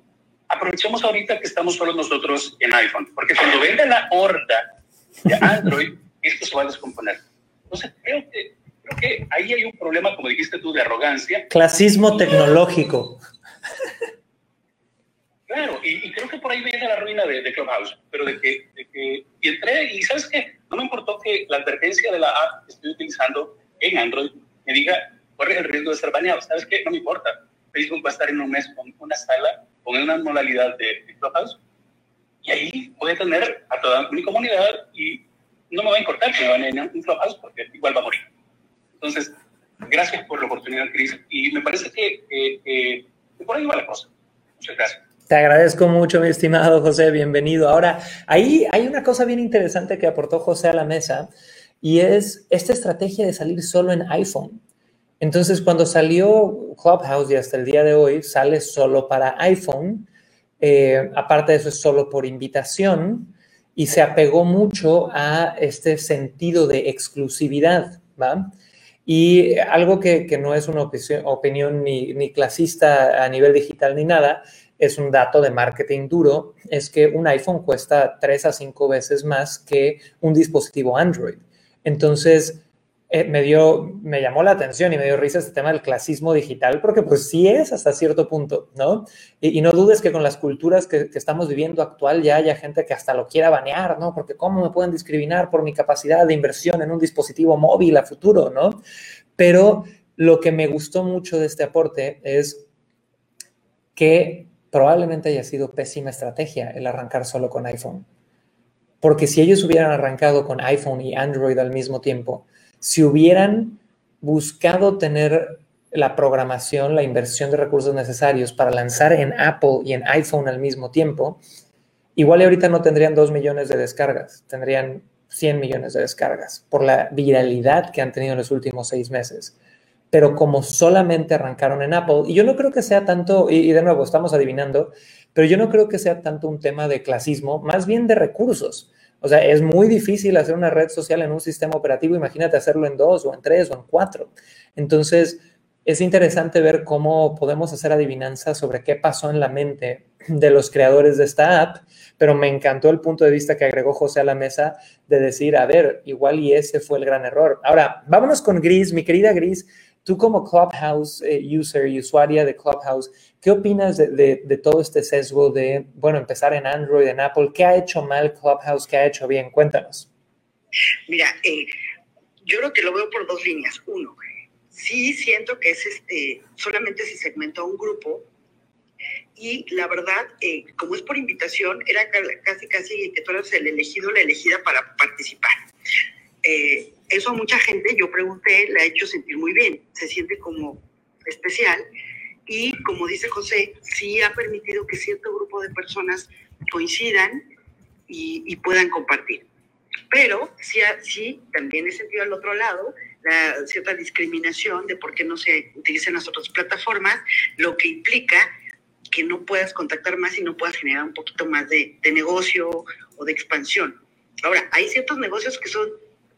Speaker 6: aprovechemos ahorita que estamos solo nosotros en iPhone, porque cuando venga la horda de Android, esto se va a descomponer. Entonces, creo que, creo que ahí hay un problema, como dijiste tú, de arrogancia.
Speaker 2: Clasismo tecnológico.
Speaker 6: Claro, y, creo que por ahí viene la ruina de, Clubhouse, pero de que, de que, y entré y sabes qué, no me importó que la advertencia de la app que estoy utilizando en Android me diga, corre el riesgo de ser baneado, ¿sabes qué? No me importa. Facebook va a estar en un mes con una sala, con una modalidad de, Clubhouse, y ahí voy a tener a toda mi comunidad y no me va a importar que me baneen un Clubhouse porque igual va a morir. Entonces, gracias por la oportunidad, Cris, y me parece que, que por ahí va la cosa. Muchas gracias.
Speaker 2: Te agradezco mucho, mi estimado José, bienvenido. Ahora, ahí hay una cosa bien interesante que aportó José a la mesa y es esta estrategia de salir solo en iPhone. Entonces, cuando salió Clubhouse y hasta el día de hoy sale solo para iPhone, eh, aparte de eso es solo por invitación y se apegó mucho a este sentido de exclusividad, ¿va? Y algo que, no es una opinión, ni, ni clasista a nivel digital ni nada, es un dato de marketing duro, es que un iPhone cuesta tres a cinco veces más que un dispositivo Android. Entonces, eh, me dio, me llamó la atención y me dio risa este tema del clasismo digital, porque pues sí es hasta cierto punto, ¿no? Y, no dudes que con las culturas que, que, estamos viviendo actual ya haya gente que hasta lo quiera banear, ¿no? Porque cómo me pueden discriminar por mi capacidad de inversión en un dispositivo móvil a futuro, ¿no? Pero lo que me gustó mucho de este aporte es que probablemente haya sido pésima estrategia el arrancar solo con iPhone. Porque si ellos hubieran arrancado con iPhone y Android al mismo tiempo, si hubieran buscado tener la programación, la inversión de recursos necesarios para lanzar en Apple y en iPhone al mismo tiempo, igual ahorita no tendrían 2 millones de descargas, tendrían 100 millones de descargas por la viralidad que han tenido en los últimos seis meses pero como solamente arrancaron en Apple, y yo no creo que sea tanto, y, de nuevo estamos adivinando, pero yo no creo que sea tanto un tema de clasismo, más bien de recursos. O sea, es muy difícil hacer una red social en un sistema operativo, imagínate hacerlo en dos o en tres o en cuatro. Entonces, es interesante ver cómo podemos hacer adivinanza sobre qué pasó en la mente de los creadores de esta app, pero me encantó el punto de vista que agregó José a la mesa de decir, a ver, igual y ese fue el gran error. Ahora, vámonos con Gris, mi querida Gris. Tú como Clubhouse eh, user y usuaria de Clubhouse, ¿qué opinas de, todo este sesgo de, bueno, empezar en Android, en Apple? ¿Qué ha hecho mal Clubhouse? ¿Qué ha hecho bien? Cuéntanos.
Speaker 5: Mira, eh, yo creo que lo veo por dos líneas. Uno, sí siento que es este, solamente se segmentó un grupo y la verdad, eh, como es por invitación, era casi, casi que tú eras el elegido, la elegida para participar. Eh, eso a mucha gente, yo pregunté, le ha hecho sentir muy bien, se siente como especial y como dice José, sí ha permitido que cierto grupo de personas coincidan y, puedan compartir. Pero sí, sí, también he sentido al otro lado la cierta discriminación de por qué no se utilizan las otras plataformas, lo que implica que no puedas contactar más y no puedas generar un poquito más de, de negocio o de expansión. Ahora, hay ciertos negocios que son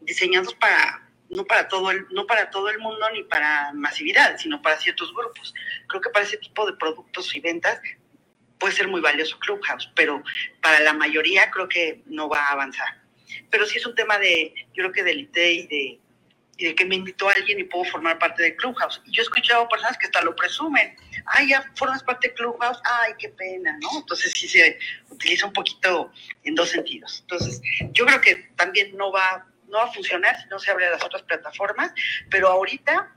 Speaker 5: diseñados para no para todo el no para todo el mundo ni para masividad, sino para ciertos grupos. Creo que para ese tipo de productos y ventas puede ser muy valioso Clubhouse, pero para la mayoría creo que no va a avanzar. Pero sí es un tema de, yo creo que del IT y de, y de que me invitó alguien y puedo formar parte de Clubhouse. Y yo he escuchado personas que hasta lo presumen. Ay, ya formas parte de Clubhouse. Ay, qué pena, ¿no? Entonces sí se utiliza un poquito en dos sentidos. Entonces, yo creo que también no va no va a funcionar si no se abre a las otras plataformas, pero ahorita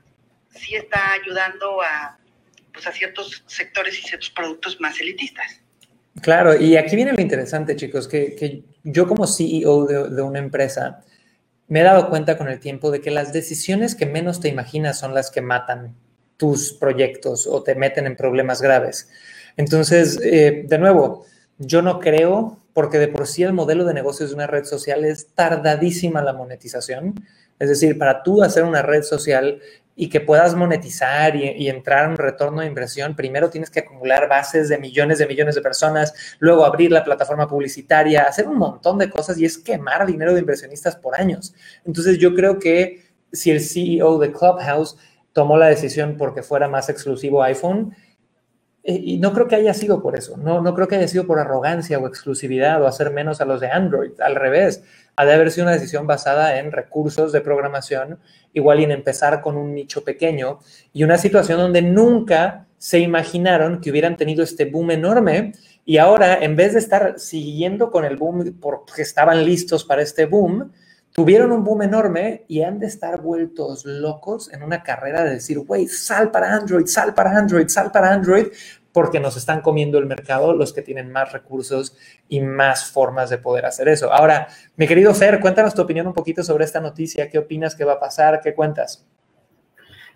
Speaker 5: sí está ayudando a, pues, a ciertos sectores y ciertos productos más elitistas.
Speaker 2: Claro, y aquí viene lo interesante, chicos, que, que yo como CEO de, de, una empresa me he dado cuenta con el tiempo de que las decisiones que menos te imaginas son las que matan tus proyectos o te meten en problemas graves. Entonces, eh, de nuevo, yo no creo porque de por sí el modelo de negocios de una red social es tardadísima la monetización. Es decir, para tú hacer una red social y que puedas monetizar y, entrar a un retorno de inversión, primero tienes que acumular bases de millones de millones de personas, luego abrir la plataforma publicitaria, hacer un montón de cosas y es quemar dinero de inversionistas por años. Entonces yo creo que si el CEO de Clubhouse tomó la decisión porque fuera más exclusivo iPhone, y no creo que haya sido por eso, no, no creo que haya sido por arrogancia o exclusividad o hacer menos a los de Android, al revés, ha de haber sido una decisión basada en recursos de programación igual y en empezar con un nicho pequeño y una situación donde nunca se imaginaron que hubieran tenido este boom enorme y ahora en vez de estar siguiendo con el boom porque estaban listos para este boom, tuvieron un boom enorme y han de estar vueltos locos en una carrera de decir, güey, sal para Android, sal para Android, sal para Android, porque nos están comiendo el mercado los que tienen más recursos y más formas de poder hacer eso. Ahora, mi querido Fer, cuéntanos tu opinión un poquito sobre esta noticia. ¿Qué opinas que va a pasar? ¿Qué cuentas?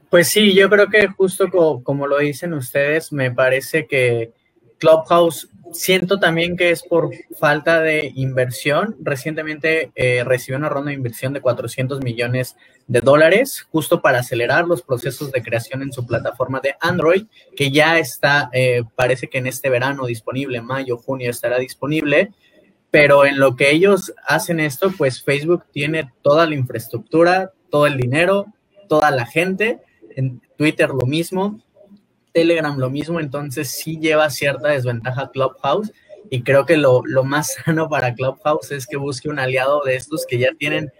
Speaker 3: Pues sí, yo creo que justo como, lo dicen ustedes, me parece que Clubhouse siento también que es por falta de inversión. Recientemente eh, recibió una ronda de inversión de 400 millones de dólares justo para acelerar los procesos de creación en su plataforma de Android, que ya está, eh, parece que en este verano disponible, mayo, junio estará disponible. Pero en lo que ellos hacen esto, pues Facebook tiene toda la infraestructura, todo el dinero, toda la gente. En Twitter lo mismo. Telegram lo mismo, entonces sí lleva cierta desventaja Clubhouse y creo que lo, más sano para Clubhouse es que busque un aliado de estos que ya tienen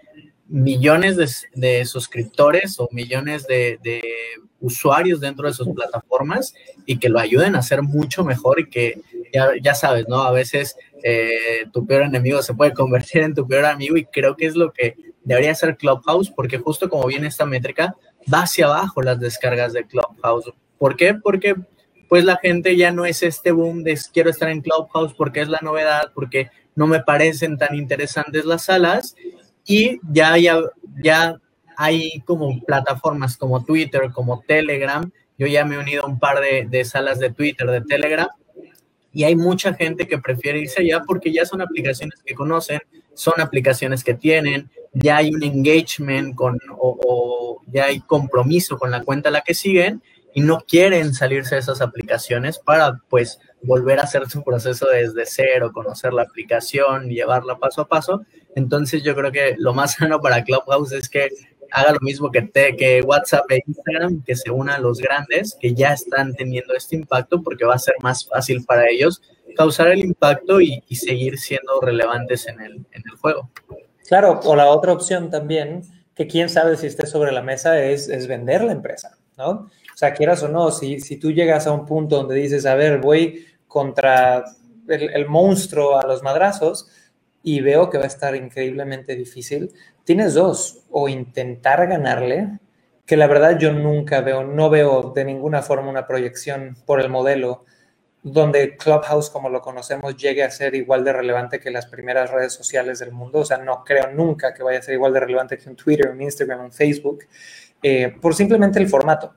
Speaker 3: millones de, suscriptores o millones de, usuarios dentro de sus plataformas y que lo ayuden a ser mucho mejor y que ya, sabes, ¿no? A veces eh, tu peor enemigo se puede convertir en tu peor amigo y creo que es lo que debería ser Clubhouse porque justo como viene esta métrica, va hacia abajo las descargas de Clubhouse ¿Por qué? Porque pues la gente ya no es este boom de quiero estar en Clubhouse porque es la novedad, porque no me parecen tan interesantes las salas y ya, ya, ya hay como plataformas como Twitter, como Telegram. Yo ya me he unido a un par de, de salas de Twitter, de Telegram, y hay mucha gente que prefiere irse allá porque ya son aplicaciones que conocen, son aplicaciones que tienen, ya hay un engagement con, o, o, ya hay compromiso con la cuenta a la que siguen y no quieren salirse de esas aplicaciones para pues volver a hacer su proceso desde cero, conocer la aplicación, llevarla paso a paso. Entonces yo creo que lo más sano para Clubhouse es que haga lo mismo que, te, que WhatsApp e Instagram, que se una a los grandes que ya están teniendo este impacto porque va a ser más fácil para ellos causar el impacto y, seguir siendo relevantes en el, en el juego.
Speaker 2: Claro, o la otra opción también, que quién sabe si esté sobre la mesa, es, es vender la empresa, ¿no? O sea, quieras o no, si, si tú llegas a un punto donde dices, a ver, voy contra el, monstruo a los madrazos y veo que va a estar increíblemente difícil, tienes dos, o intentar ganarle, que la verdad yo nunca veo, no veo de ninguna forma una proyección por el modelo donde Clubhouse, como lo conocemos, llegue a ser igual de relevante que las primeras redes sociales del mundo. O sea, no creo nunca que vaya a ser igual de relevante que un Twitter, un Instagram, un Facebook, eh, por simplemente el formato.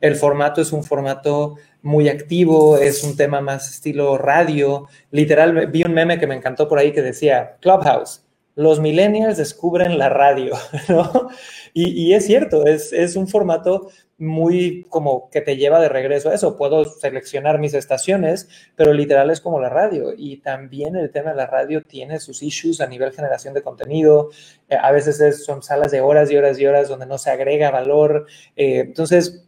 Speaker 2: El formato es un formato muy activo, es un tema más estilo radio. Literal, vi un meme que me encantó por ahí que decía, Clubhouse, los millennials descubren la radio. Y, es cierto, es, un formato muy como que te lleva de regreso a eso. Puedo seleccionar mis estaciones, pero literal es como la radio. Y también el tema de la radio tiene sus issues a nivel generación de contenido. Eh, a veces son salas de horas y horas y horas donde no se agrega valor. Eh, entonces,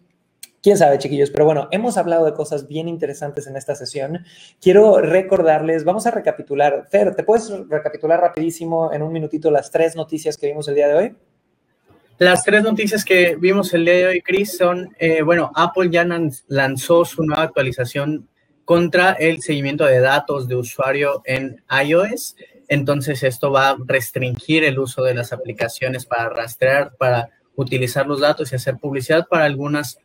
Speaker 2: quién sabe, chiquillos, pero bueno, hemos hablado de cosas bien interesantes en esta sesión. Quiero recordarles, vamos a recapitular. Fer, ¿te puedes recapitular rapidísimo en un minutito las tres noticias que vimos el día de hoy?
Speaker 3: Las tres noticias que vimos el día de hoy, Chris, son, eh, bueno, Apple ya lanzó su nueva actualización contra el seguimiento de datos de usuario en iOS. Entonces, esto va a restringir el uso de las aplicaciones para rastrear, para utilizar los datos y hacer publicidad para algunas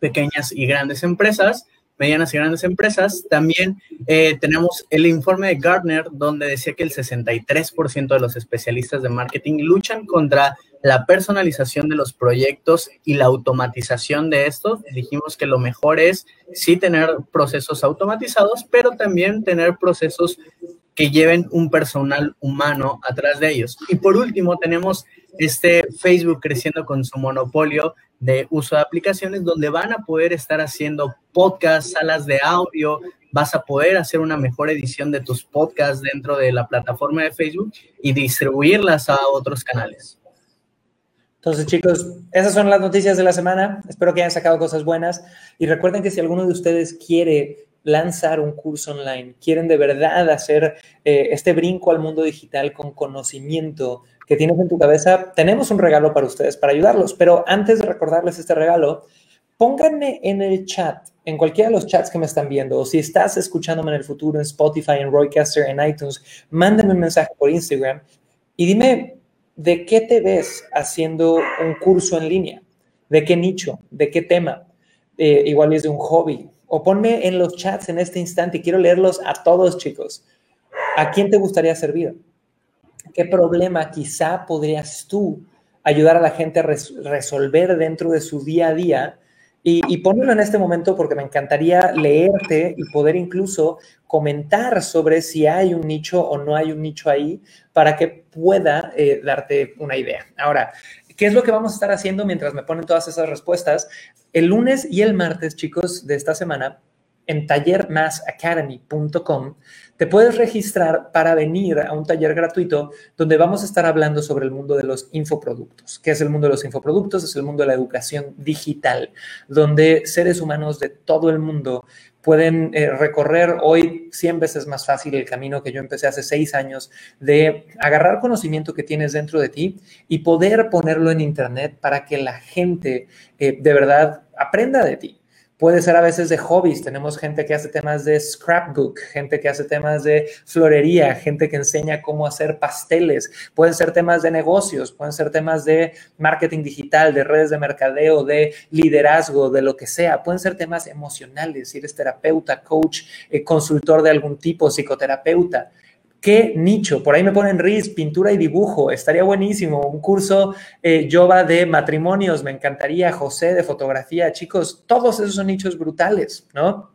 Speaker 3: pequeñas y grandes empresas, medianas y grandes empresas. También eh, tenemos el informe de Gartner, donde decía que el 63% de los especialistas de marketing luchan contra la personalización de los proyectos y la automatización de estos. Dijimos que lo mejor es sí tener procesos automatizados, pero también tener procesos que lleven un personal humano atrás de ellos. Y por último, tenemos este Facebook creciendo con su monopolio de uso de aplicaciones donde van a poder estar haciendo podcasts, salas de audio, vas a poder hacer una mejor edición de tus podcasts dentro de la plataforma de Facebook y distribuirlas a otros canales.
Speaker 2: Entonces, chicos, esas son las noticias de la semana. Espero que hayan sacado cosas buenas. Y recuerden que si alguno de ustedes quiere lanzar un curso online, quieren de verdad hacer eh, este brinco al mundo digital con conocimiento que tienes en tu cabeza, tenemos un regalo para ustedes, para ayudarlos. Pero antes de recordarles este regalo, pónganme en el chat, en cualquiera de los chats que me están viendo, o si estás escuchándome en el futuro en Spotify, en Roycaster, en iTunes, mándame un mensaje por Instagram y dime de qué te ves haciendo un curso en línea, de qué nicho, de qué tema, eh, igual es de un hobby, o ponme en los chats en este instante, quiero leerlos a todos, chicos. ¿A quién te gustaría servir? ¿Qué problema quizá podrías tú ayudar a la gente a resolver dentro de su día a día? Y, y ponlo en este momento porque me encantaría leerte y poder incluso comentar sobre si hay un nicho o no hay un nicho ahí para que pueda eh, darte una idea. Ahora, ¿Qué es lo que vamos a estar haciendo mientras me ponen todas esas respuestas? El lunes y el martes, chicos, de esta semana, en tallermassacademy.com, te puedes registrar para venir a un taller gratuito donde vamos a estar hablando sobre el mundo de los infoproductos. ¿Qué es el mundo de los infoproductos? Es el mundo de la educación digital, donde seres humanos de todo el mundo pueden eh, recorrer hoy 100 veces más fácil el camino que yo empecé hace seis años de agarrar conocimiento que tienes dentro de ti y poder ponerlo en Internet para que la gente eh, de verdad aprenda de ti. Puede ser a veces de hobbies. Tenemos gente que hace temas de scrapbook, gente que hace temas de florería, gente que enseña cómo hacer pasteles. Pueden ser temas de negocios, pueden ser temas de marketing digital, de redes de mercadeo, de liderazgo, de lo que sea. Pueden ser temas emocionales, si eres terapeuta, coach, eh, consultor de algún tipo, psicoterapeuta. ¿Qué nicho? Por ahí me ponen RIS, pintura y dibujo. Estaría buenísimo. Un curso eh, Yoba de matrimonios, me encantaría. José de fotografía. Chicos, todos esos son nichos brutales, ¿no?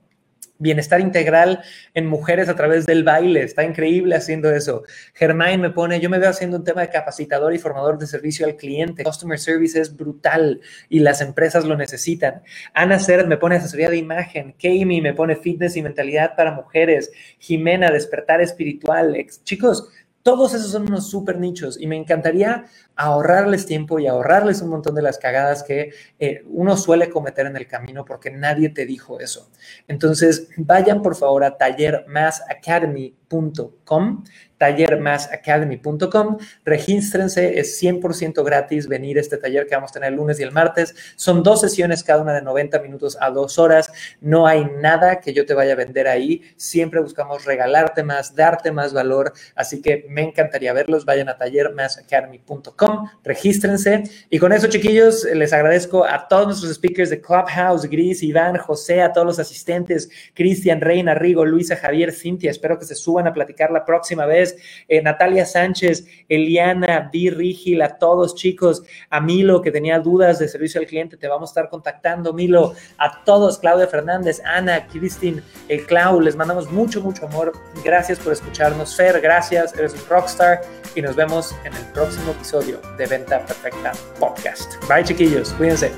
Speaker 2: Bienestar integral en mujeres a través del baile. Está increíble haciendo eso. Germain me pone, yo me veo haciendo un tema de capacitador y formador de servicio al cliente. Customer service es brutal y las empresas lo necesitan. Ana Ceret me pone asesoría de imagen. Kami me pone fitness y mentalidad para mujeres. Jimena, despertar espiritual. Chicos, todos esos son unos súper nichos y me encantaría ahorrarles tiempo y ahorrarles un montón de las cagadas que eh, uno suele cometer en el camino porque nadie te dijo eso. Entonces, vayan por favor a tallermassacademy.com tallermassacademy.com. Regístrense, es 100% gratis venir a este taller que vamos a tener el lunes y el martes. Son dos sesiones, cada una de 90 minutos a dos horas. No hay nada que yo te vaya a vender ahí. Siempre buscamos regalarte más, darte más valor. Así que me encantaría verlos. Vayan a tallermassacademy.com, regístrense. Y con eso, chiquillos, les agradezco a todos nuestros speakers de Clubhouse, Gris, Iván, José, a todos los asistentes, Cristian, Reina, Rigo, Luisa, Javier, Cintia. Espero que se suban a platicar la próxima vez. Eh, Natalia Sánchez, Eliana, Di Rigil, a todos chicos, a Milo que tenía dudas de servicio al cliente, te vamos a estar contactando, Milo, a todos, Claudia Fernández, Ana, Cristin, el Clau, les mandamos mucho, mucho amor. Gracias por escucharnos, Fer, gracias, eres un rockstar y nos vemos en el próximo episodio de Venta Perfecta Podcast. Bye chiquillos, cuídense.